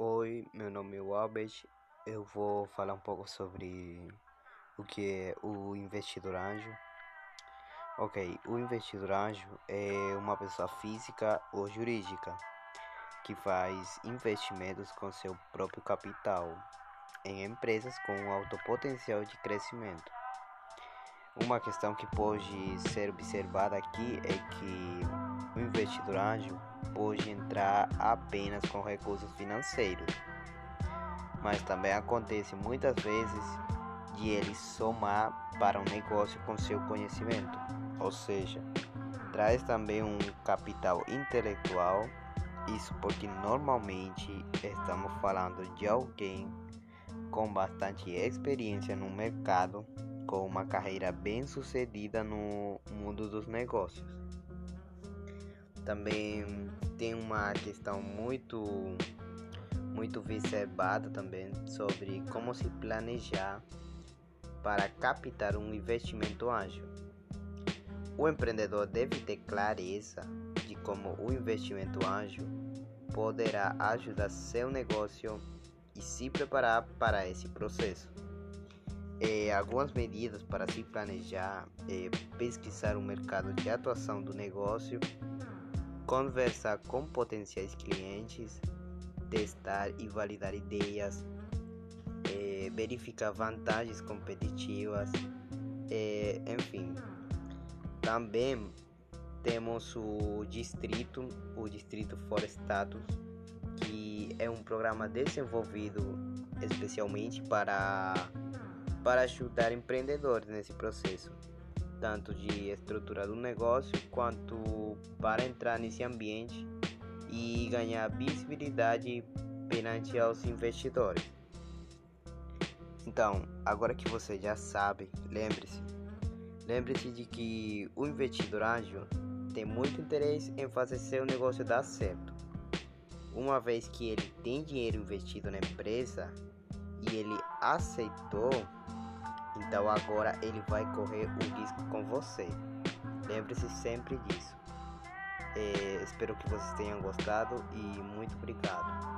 Oi, meu nome é Albert. Eu vou falar um pouco sobre o que é o investidor anjo. Ok, o investidor anjo é uma pessoa física ou jurídica que faz investimentos com seu próprio capital em empresas com alto potencial de crescimento. Uma questão que pode ser observada aqui é que o investidor anjo pode entrar apenas com recursos financeiros, mas também acontece muitas vezes de ele somar para um negócio com seu conhecimento, ou seja, traz também um capital intelectual. Isso porque normalmente estamos falando de alguém com bastante experiência no mercado com uma carreira bem sucedida no mundo dos negócios. Também tem uma questão muito muito observada também sobre como se planejar para captar um investimento ágil. O empreendedor deve ter clareza de como o investimento ágil poderá ajudar seu negócio e se preparar para esse processo. É, algumas medidas para se planejar é pesquisar o mercado de atuação do negócio, conversar com potenciais clientes, testar e validar ideias, é, verificar vantagens competitivas, enfim. Também temos o distrito, o distrito Forestatus, que é um programa desenvolvido especialmente para para ajudar empreendedores nesse processo, tanto de estrutura do negócio quanto para entrar nesse ambiente e ganhar visibilidade perante aos investidores. Então, agora que você já sabe, lembre-se, lembre-se de que o investidor ágil tem muito interesse em fazer seu negócio dar certo. Uma vez que ele tem dinheiro investido na empresa e ele aceitou então agora ele vai correr o risco com você. Lembre-se sempre disso. É, espero que vocês tenham gostado e muito obrigado.